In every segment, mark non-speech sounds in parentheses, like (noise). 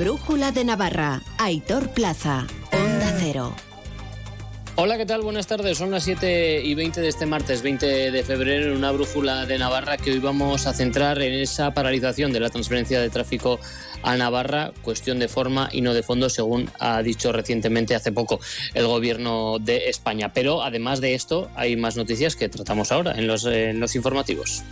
brújula de Navarra. Aitor Plaza. Onda Cero. Hola, ¿qué tal? Buenas tardes. Son las 7 y 20 de este martes 20 de febrero en una brújula de Navarra que hoy vamos a centrar en esa paralización de la transferencia de tráfico a Navarra, cuestión de forma y no de fondo, según ha dicho recientemente hace poco el gobierno de España. Pero además de esto, hay más noticias que tratamos ahora en los, en los informativos.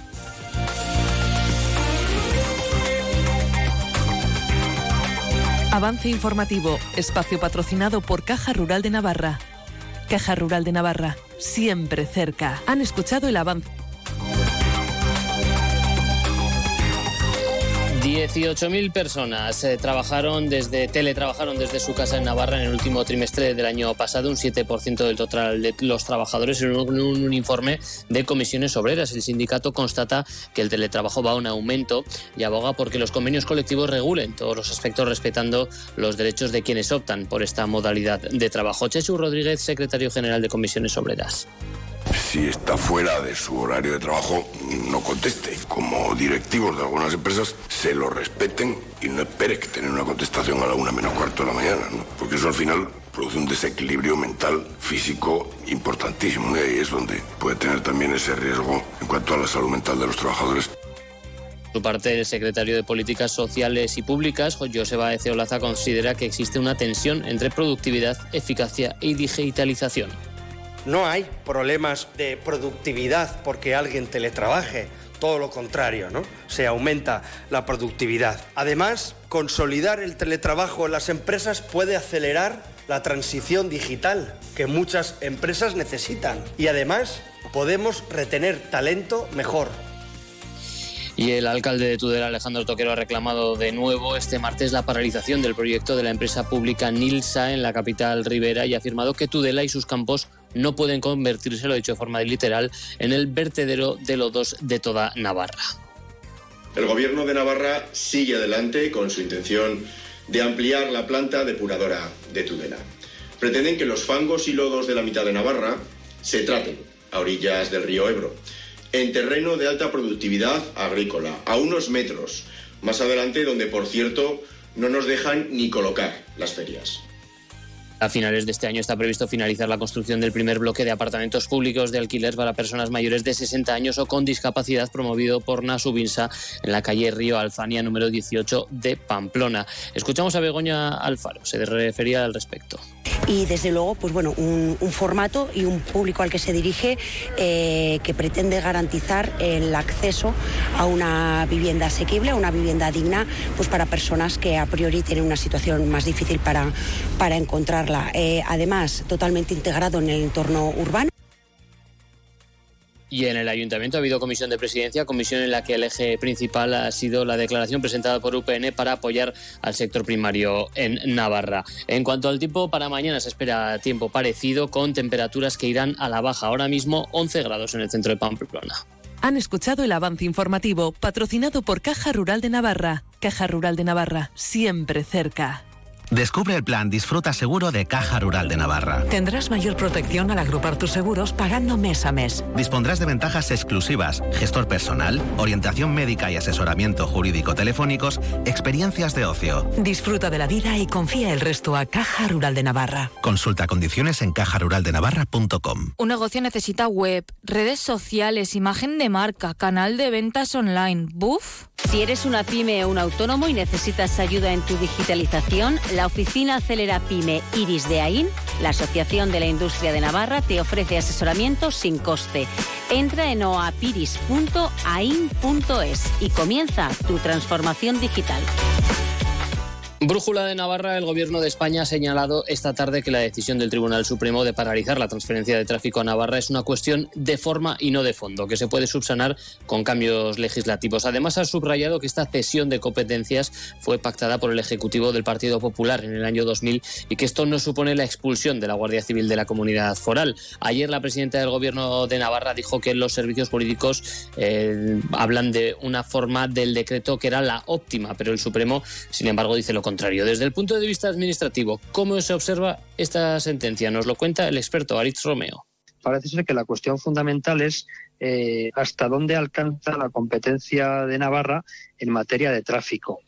Avance informativo, espacio patrocinado por Caja Rural de Navarra. Caja Rural de Navarra, siempre cerca. Han escuchado el avance. 18.000 personas eh, trabajaron desde teletrabajaron desde su casa en Navarra en el último trimestre del año pasado, un 7% del total de los trabajadores en un, un, informe de comisiones obreras. El sindicato constata que el teletrabajo va a un aumento y aboga porque los convenios colectivos regulen todos los aspectos respetando los derechos de quienes optan por esta modalidad de trabajo. Chechu Rodríguez, secretario general de comisiones obreras si está fuera de su horario de trabajo, no conteste. Como directivos de algunas empresas, se lo respeten y no espere que tener una contestación a la una menos cuarto de la mañana, ¿no? Porque eso al final produce un desequilibrio mental, físico importantísimo, y ahí es donde puede tener también ese riesgo en cuanto a la salud mental de los trabajadores. Por parte, el secretario de Políticas Sociales y Públicas, Joseba Eceolaza, considera que existe una tensión entre productividad, eficacia y digitalización. No hay problemas de productividad porque alguien teletrabaje, todo lo contrario, ¿no? Se aumenta la productividad. Además, consolidar el teletrabajo en las empresas puede acelerar la transición digital que muchas empresas necesitan. Y además, podemos retener talento mejor. Y el alcalde de Tudela, Alejandro Toquero, ha reclamado de nuevo este martes la paralización del proyecto de la empresa pública Nilsa en la capital ribera y ha afirmado que Tudela y sus campos no pueden convertirse, lo he dicho de forma literal, en el vertedero de lodos de toda Navarra. El gobierno de Navarra sigue adelante con su intención de ampliar la planta depuradora de Tudela. Pretenden que los fangos y lodos de la mitad de Navarra se traten a orillas del río Ebro en terreno de alta productividad agrícola, a unos metros más adelante, donde por cierto no nos dejan ni colocar las ferias. A finales de este año está previsto finalizar la construcción del primer bloque de apartamentos públicos de alquiler para personas mayores de 60 años o con discapacidad promovido por Nasubinsa en la calle Río Alfania número 18 de Pamplona. Escuchamos a Begoña Alfaro, se refería al respecto y desde luego pues bueno un, formato y un público al que se dirige eh, que pretende garantizar el acceso a una vivienda asequible, a una vivienda digna pues para personas que a priori tienen una situación más difícil para, para Eh, además, totalmente integrado en el entorno urbano. Y en el ayuntamiento ha habido comisión de presidencia, comisión en la que el eje principal ha sido la declaración presentada por UPN para apoyar al sector primario en Navarra. En cuanto al tiempo, para mañana se espera tiempo parecido con temperaturas que irán a la baja. Ahora mismo 11 grados en el centro de Pamplona. Han escuchado el avance informativo patrocinado por Caja Rural de Navarra. Caja Rural de Navarra, siempre cerca. Descubre el plan Disfruta Seguro de Caja Rural de Navarra. Tendrás mayor protección al agrupar tus seguros pagando mes a mes. Dispondrás de ventajas exclusivas, gestor personal, orientación médica y asesoramiento jurídico telefónicos, experiencias de ocio. Disfruta de la vida y confía el resto a Caja Rural de Navarra. Consulta condiciones en cajaruraldenavarra.com. Un negocio necesita web, redes sociales, imagen de marca, canal de ventas online. ¿Buf? Si eres una pyme o un autónomo y necesitas ayuda en tu digitalización, la oficina Acelera Pyme Iris de AIN, la Asociación de la Industria de Navarra, te ofrece asesoramiento sin coste. Entra en oapiris.ain.es y comienza tu transformación digital. Brújula de Navarra, el Gobierno de España ha señalado esta tarde que la decisión del Tribunal Supremo de paralizar la transferencia de tráfico a Navarra es una cuestión de forma y no de fondo, que se puede subsanar con cambios legislativos. Además, ha subrayado que esta cesión de competencias fue pactada por el Ejecutivo del Partido Popular en el año 2000 y que esto no supone la expulsión de la Guardia Civil de la comunidad foral. Ayer la presidenta del Gobierno de Navarra dijo que los servicios jurídicos eh, hablan de una forma del decreto que era la óptima, pero el Supremo, sin embargo, dice lo contrario. Desde el punto de vista administrativo, ¿cómo se observa esta sentencia? Nos lo cuenta el experto Aritz Romeo. parece ser que la cuestión fundamental es eh, hasta dónde alcanza la competencia de Navarra en materia de tráfico.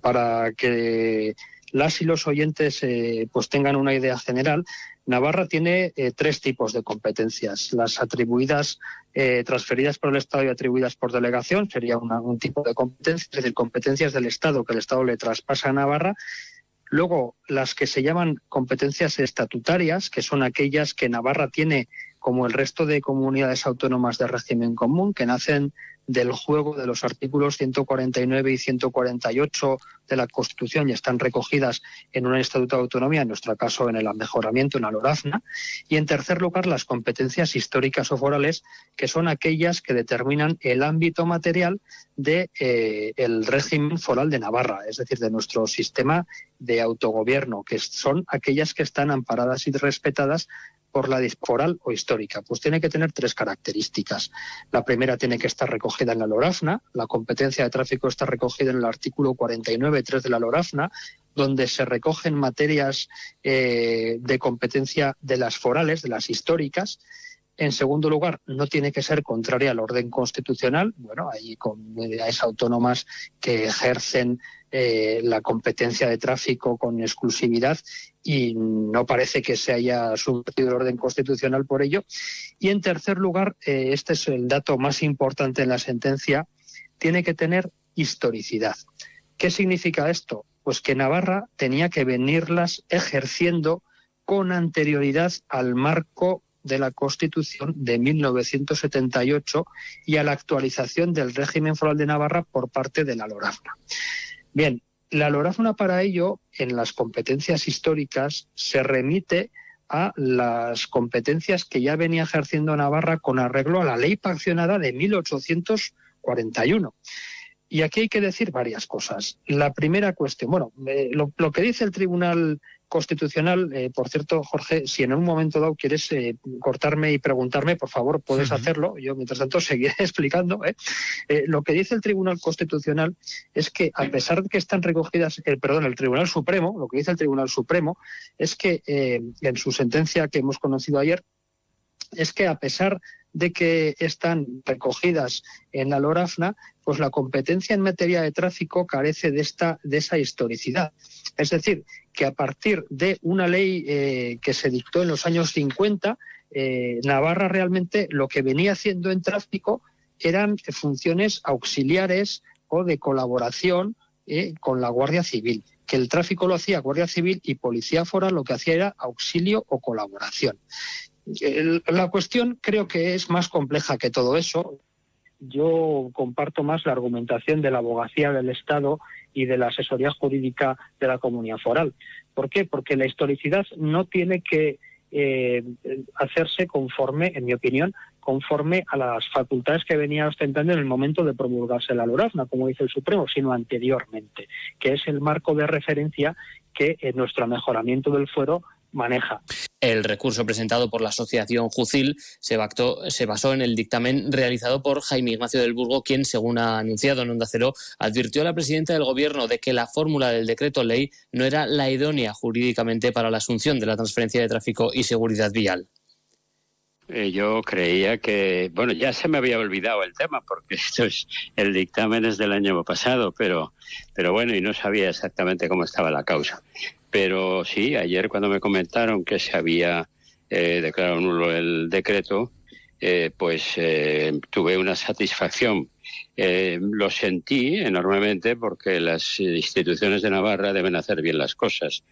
Para que las y los oyentes eh, pues tengan una idea general, Navarra tiene eh, tres tipos de competencias. Las atribuidas, eh, transferidas por el Estado y atribuidas por delegación, sería un tipo de competencia, es decir, competencias del Estado que el Estado le traspasa a Navarra. Luego, las que se llaman competencias estatutarias, que son aquellas que Navarra tiene como el resto de comunidades autónomas de régimen común, que nacen del juego de los artículos 149 y 148 de la Constitución y están recogidas en un Estatuto de Autonomía, en nuestro caso en el mejoramiento, en la LORAZNA. Y en tercer lugar, las competencias históricas o forales, que son aquellas que determinan el ámbito material del de, eh, régimen foral de Navarra, es decir, de nuestro sistema de autogobierno, que son aquellas que están amparadas y respetadas por la foral o histórica? Pues tiene que tener tres características. La primera tiene que estar recogida en la LORAFNA. La competencia de tráfico está recogida en el artículo 49.3 de la LORAFNA, donde se recogen materias eh, de competencia de las forales, de las históricas. En segundo lugar, no tiene que ser contraria al orden constitucional. Bueno, hay comunidades autónomas que ejercen eh, la competencia de tráfico con exclusividad y no parece que se haya subvertido el orden constitucional por ello. Y en tercer lugar, eh, este es el dato más importante en la sentencia, tiene que tener historicidad. ¿Qué significa esto? Pues que Navarra tenía que venirlas ejerciendo con anterioridad al marco de la Constitución de 1978 y a la actualización del régimen foral de Navarra por parte de la LORAFNA. Bien, la LORAFNA para ello, en las competencias históricas, se remite a las competencias que ya venía ejerciendo Navarra con arreglo a la ley paccionada de 1841. Y aquí hay que decir varias cosas. La primera cuestión, bueno, eh, lo, que dice el Tribunal constitucional. Eh, por cierto, Jorge, si en un momento dado quieres eh, cortarme y preguntarme, por favor, puedes hacerlo. Yo, mientras tanto, (laughs) seguiré explicando. ¿eh? lo que dice el Tribunal Constitucional es que, a pesar de que están recogidas, el perdón, el Tribunal Supremo, lo que dice el Tribunal Supremo es que en su sentencia que hemos conocido ayer, es que a pesar de que están recogidas en la LORAFNA, pues la competencia en materia de tráfico carece de, esta, de esa historicidad. Es decir, que a partir de una ley eh, que se dictó en los años 50, eh, Navarra realmente lo que venía haciendo en tráfico eran funciones auxiliares o de colaboración eh, con la Guardia Civil que el tráfico lo hacía Guardia Civil y Policía Foral lo que hacía era auxilio o colaboración la cuestión creo que es más compleja que todo eso. Yo comparto más la argumentación de la abogacía del Estado y de la asesoría jurídica de la comunidad foral. ¿Por qué? Porque la historicidad no tiene que eh, hacerse conforme, en mi opinión, conforme a las facultades que venía ostentando en el momento de promulgarse la LORAFNA, como dice el Supremo, sino anteriormente, que es el marco de referencia que en nuestro mejoramiento del fuero maneja. El recurso presentado por la Asociación Jucil se, basó en el dictamen realizado por Jaime Ignacio del Burgo, quien, según ha anunciado en Onda Cero, advirtió a la presidenta del Gobierno de que la fórmula del decreto ley no era la idónea jurídicamente para la asunción de la transferencia de tráfico y seguridad vial. Eh, yo creía que, bueno, ya se me había olvidado el tema porque (laughs) esto es, el dictamen es del año pasado, pero, pero bueno, y no sabía exactamente cómo estaba la causa. Pero sí, ayer cuando me comentaron que se había eh, declarado nulo el decreto, eh, pues eh, tuve una satisfacción. lo sentí enormemente porque las instituciones de Navarra deben hacer bien las cosas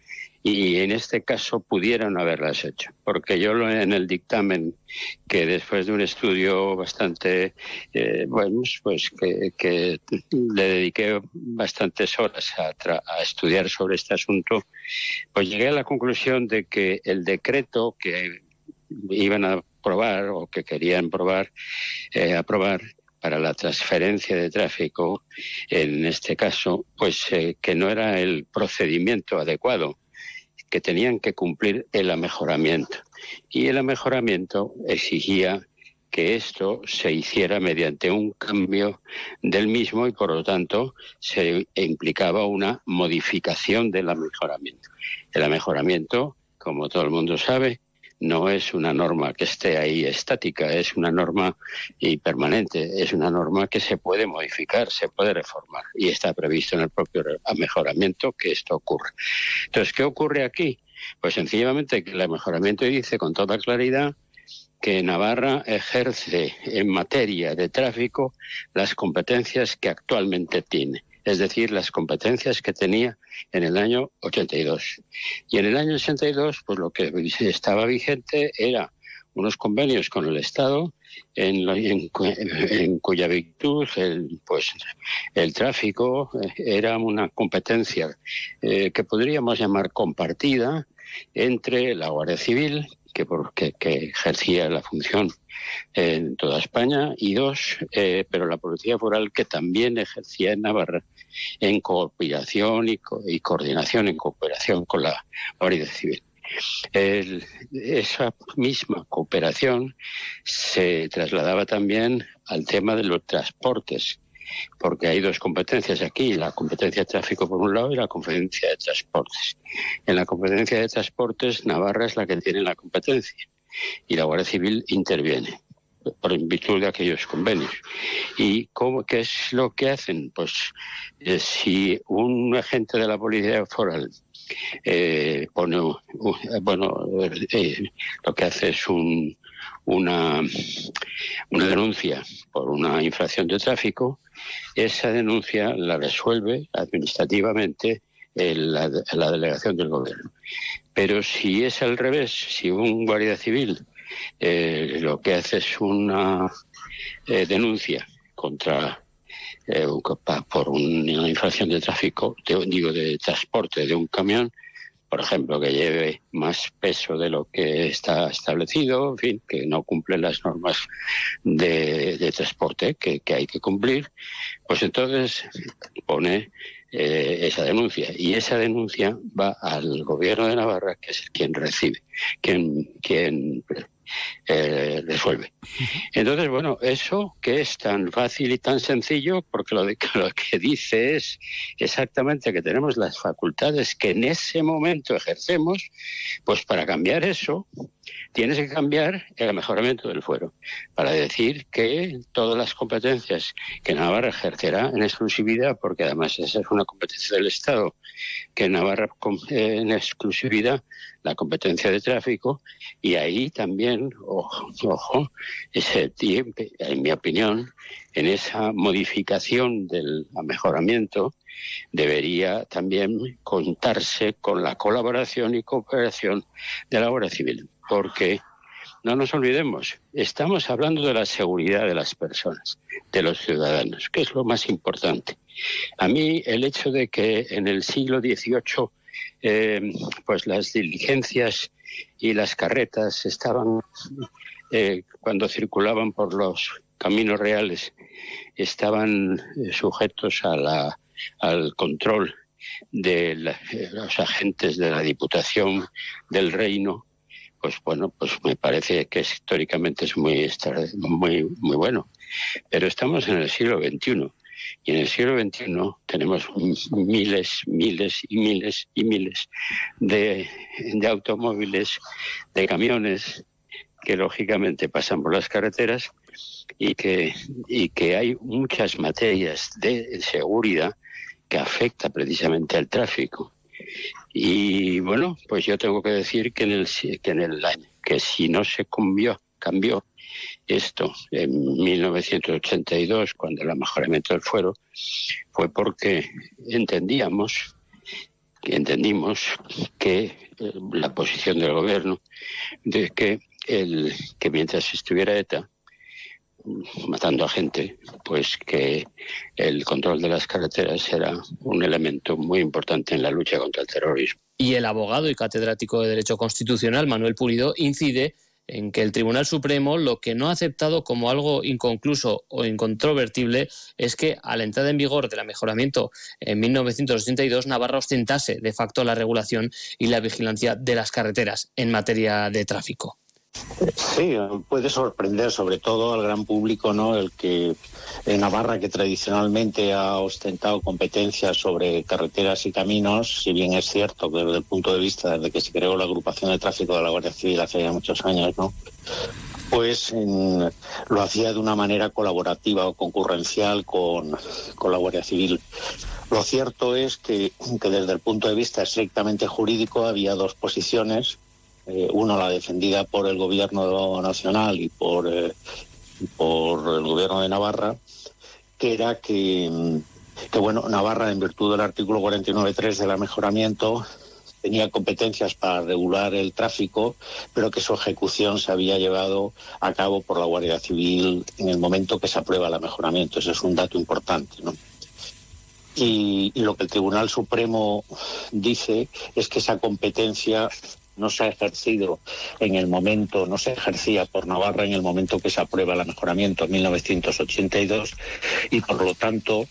y en este caso pudieron haberlas hecho, porque yo en el dictamen que después de un estudio bastante, eh, bueno, pues que, le dediqué bastantes horas a, a, estudiar sobre este asunto, pues llegué a la conclusión de que el decreto que iban a aprobar o que querían probar, eh, aprobar para la transferencia de tráfico, en este caso, pues eh, que no era el procedimiento adecuado que tenían que cumplir el amejoramiento. Y el amejoramiento exigía que esto se hiciera mediante un cambio del mismo y por lo tanto se implicaba una modificación del amejoramiento. El amejoramiento, como todo el mundo sabe, no es una norma que esté ahí estática, es una norma y permanente, es una norma que se puede modificar, se puede reformar y está previsto en el propio mejoramiento que esto ocurra. Entonces, ¿qué ocurre aquí? Pues sencillamente que el mejoramiento dice con toda claridad que Navarra ejerce en materia de tráfico las competencias que actualmente tiene es decir, las competencias que tenía en el año 82. Y en el año 82, pues lo que (laughs) estaba vigente era unos convenios con el Estado (laughs) en, cuya virtud el, pues, el tráfico eh, era una competencia eh, que podríamos llamar compartida entre la Guardia Civil, que, ejercía la función en toda España, y dos, eh, pero la Policía Foral que también ejercía en Navarra en cooperación y, y coordinación, en cooperación con la Guardia Civil. esa misma cooperación se trasladaba también al tema de los transportes, porque hay dos competencias aquí, la competencia de tráfico por un lado y la competencia de transportes. En la competencia de transportes, Navarra es la que tiene la competencia y la Guardia Civil interviene por virtud de aquellos convenios. ¿Y cómo, qué es lo que hacen? Pues eh, si un agente de la policía foral eh, pone, bueno, eh, lo que hace es un, una, una denuncia por una infracción de tráfico, esa denuncia la resuelve administrativamente la, delegación del gobierno. Pero si es al revés, si un guardia civil eh, lo que hace es una eh, denuncia contra eh, por una infracción de tráfico, digo de transporte de un camión, por ejemplo, que lleve más peso de lo que está establecido, en fin, que no cumple las normas de, transporte que, hay que cumplir, pues entonces pone esa denuncia. Y esa denuncia va al gobierno de Navarra, que es quien recibe, quien, quien eh, resuelve. Entonces, bueno, eso que es tan fácil y tan sencillo, porque lo, de, (laughs) lo que dice es exactamente que tenemos las facultades que en ese momento ejercemos, pues para cambiar eso, tienes que cambiar el mejoramiento del fuero, para decir que todas las competencias que Navarra ejercerá en exclusividad, porque además esa es una competencia del Estado, que Navarra eh, en exclusividad la competencia de tráfico, y ahí también, ojo, ese tiempo, en mi opinión, en esa modificación del mejoramiento, debería también contarse con la colaboración y cooperación de la Guardia Civil porque no nos olvidemos, estamos hablando de la seguridad de las personas, de los ciudadanos, que es lo más importante. A mí el hecho de que en el siglo XVIII eh, pues las diligencias y las carretas estaban, eh, cuando circulaban por los caminos reales, estaban eh, sujetos al control de los agentes de la Diputación del Reino pues bueno, pues me parece que históricamente es muy, muy, muy bueno. Pero estamos en el siglo XXI y en el siglo XXI tenemos miles, miles y miles y miles de, de automóviles, de camiones que lógicamente pasan por las carreteras y que, y que hay muchas materias de seguridad que afecta precisamente al tráfico. Y bueno, pues yo tengo que decir que en el que en el que si no se cambió, cambió esto en 1982 cuando el mejoramiento del fuero fue porque entendíamos entendimos que eh, la posición del gobierno de que el que mientras estuviera ETA matando a gente, pues que el control de las carreteras era un elemento muy importante en la lucha contra el terrorismo. Y el abogado y catedrático de Derecho Constitucional, Manuel Pulido, incide en que el Tribunal Supremo lo que no ha aceptado como algo inconcluso o incontrovertible es que a la entrada en vigor del mejoramiento en 1982 Navarra ostentase de facto la regulación y la vigilancia de las carreteras en materia de tráfico. Sí, puede sorprender sobre todo al gran público, ¿no? El que en Navarra, que tradicionalmente ha ostentado competencias sobre carreteras y caminos, si bien es cierto que desde el punto de vista desde que se creó la agrupación de tráfico de la Guardia Civil hace ya muchos años, ¿no? Pues lo hacía de una manera colaborativa o concurrencial con, con la Guardia Civil. Lo cierto es que, que desde el punto de vista estrictamente jurídico había dos posiciones eh, uno la defendida por el gobierno nacional y por, eh, por el gobierno de Navarra, que era que, mm, que, bueno, Navarra, en virtud del artículo 49.3 del mejoramiento, tenía competencias para regular el tráfico, pero que su ejecución se había llevado a cabo por la Guardia Civil en el momento que se aprueba el mejoramiento. Ese es un dato importante, ¿no? y, lo que el Tribunal Supremo dice es que esa competencia no se ha ejercido en el momento, no se ejercía por Navarra en el momento que se aprueba el mejoramiento en 1982 y por lo tanto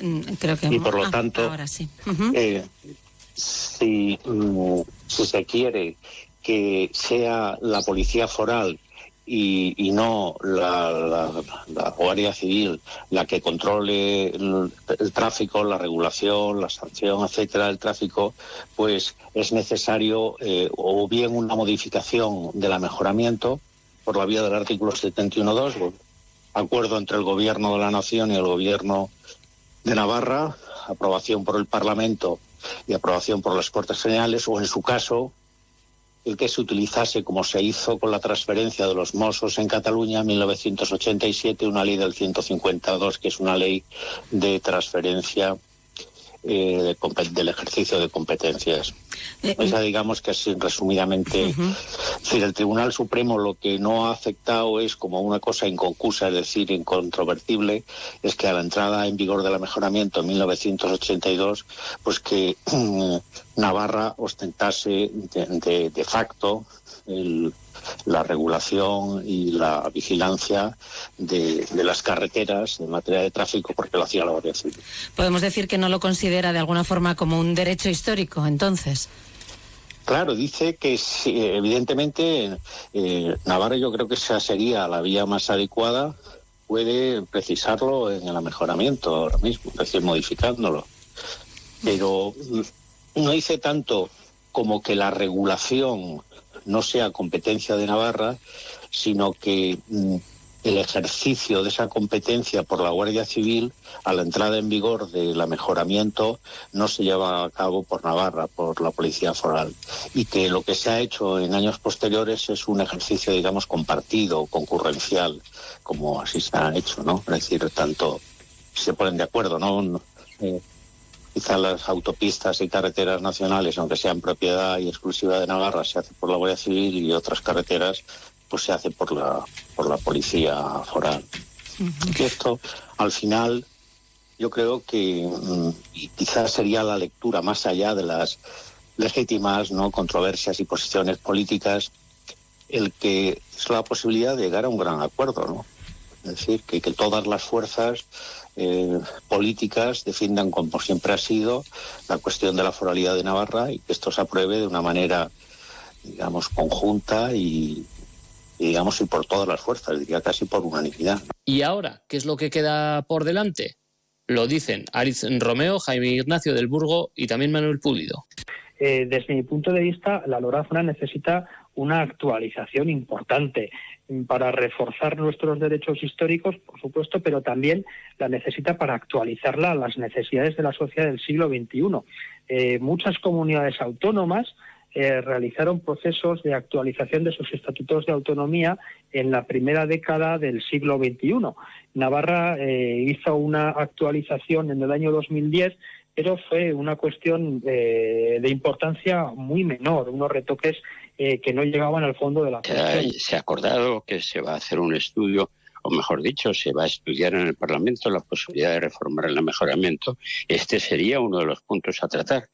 mm, creo que y por lo ah, tanto ahora sí. Eh, si, mm, si se quiere que sea la policía foral y, no la, Guardia Civil la que controle el, tráfico, la regulación, la sanción, etcétera, del tráfico, pues es necesario eh, o bien una modificación del mejoramiento por la vía del artículo 71.2, acuerdo entre el Gobierno de la Nación y el Gobierno de Navarra, aprobación por el Parlamento y aprobación por las Cortes Generales, o en su caso, el que se utilizase, como se hizo con la transferencia de los Mossos en Cataluña en 1987, una ley del 152, que es una ley de transferencia eh, del ejercicio de competencias. Eh, Esa digamos que es resumidamente. El Tribunal Supremo lo que no ha aceptado es como una cosa inconcusa, es decir, incontrovertible, es que a la entrada en vigor del mejoramiento en 1982, pues que Navarra ostentase de, de facto la regulación y la vigilancia de, las carreteras en materia de tráfico porque lo hacía la Guardia Civil. Podemos decir que no lo considera de alguna forma como un derecho histórico, entonces. Claro, dice que evidentemente eh, Navarra yo creo que esa sería la vía más adecuada, puede precisarlo en el mejoramiento ahora mismo, es decir, modificándolo. Pero no dice tanto como que la regulación no sea competencia de Navarra, sino que mm, el ejercicio de esa competencia por la Guardia Civil a la entrada en vigor del mejoramiento no se lleva a cabo por Navarra, por la Policía Foral, y que lo que se ha hecho en años posteriores es un ejercicio, digamos, compartido, concurrencial, como así se ha hecho, ¿no? Es decir, tanto se ponen de acuerdo, ¿no? Eh, Quizá las autopistas y carreteras nacionales, aunque sean propiedad y exclusiva de Navarra, se hace por la Guardia Civil y otras carreteras pues se hace por la, por la policía foral. Y esto, al final, yo creo que mm, quizás sería la lectura más allá de las legítimas no controversias y posiciones políticas, el que es la posibilidad de llegar a un gran acuerdo, ¿no? Es decir, que, que todas las fuerzas eh, políticas defiendan, como siempre ha sido, la cuestión de la foralidad de Navarra y que esto se apruebe de una manera, digamos, conjunta y, digamos, y por todas las fuerzas, diría casi por unanimidad. ¿Y ahora qué es lo que queda por delante? Lo dicen Ariz Romeo, Jaime Ignacio del Burgo y también Manuel Pulido. Eh, desde mi punto de vista, la Lorazona necesita una actualización importante para reforzar nuestros derechos históricos, por supuesto, pero también la necesita para actualizarla a las necesidades de la sociedad del siglo XXI. Eh, muchas comunidades autónomas eh, realizaron procesos de actualización de sus estatutos de autonomía en la primera década del siglo XXI. Navarra eh, hizo una actualización en el año 2010 pero fue una cuestión de importancia muy menor, unos retoques eh, que no llegaban al fondo de la cuestión. Se ha acordado que se va a hacer un estudio o mejor dicho, se va a estudiar en el Parlamento la posibilidad de reformar el mejoramiento, este sería uno de los puntos a tratar.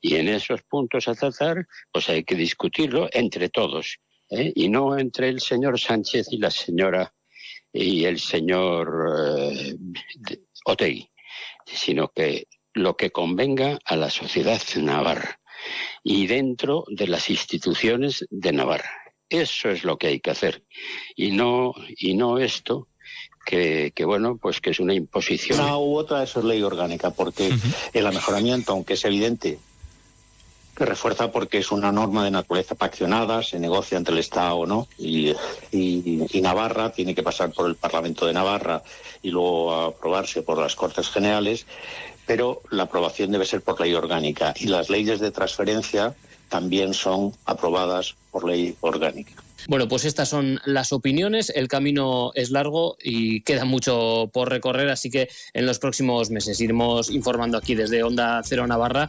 Y en esos puntos a tratar, pues hay que discutirlo entre todos, ¿eh? y no entre el señor Sánchez y la señora y el señor eh, Otegui, sino que lo que convenga a la sociedad navarra. y dentro de las instituciones de Navarra. Eso es lo que hay que hacer y no y no esto que, bueno pues que es una imposición. Una u otra eso es ley orgánica porque el amejoramiento, aunque es evidente que refuerza porque es una norma de naturaleza paccionada, se negocia entre el Estado no, y, Navarra tiene que pasar por el Parlamento de Navarra y luego aprobarse por las Cortes Generales, pero la aprobación debe ser por ley orgánica y las leyes de transferencia también son aprobadas por ley orgánica. Bueno, pues estas son las opiniones. El camino es largo y queda mucho por recorrer, así que en los próximos meses iremos informando aquí desde Onda Cero Navarra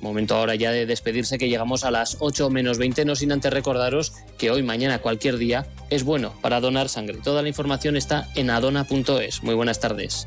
Momento ahora ya de despedirse que llegamos a las 8 menos 20, no sin antes recordaros que hoy, mañana, cualquier día es bueno para donar sangre. Toda la información está en adona.es. Muy buenas tardes.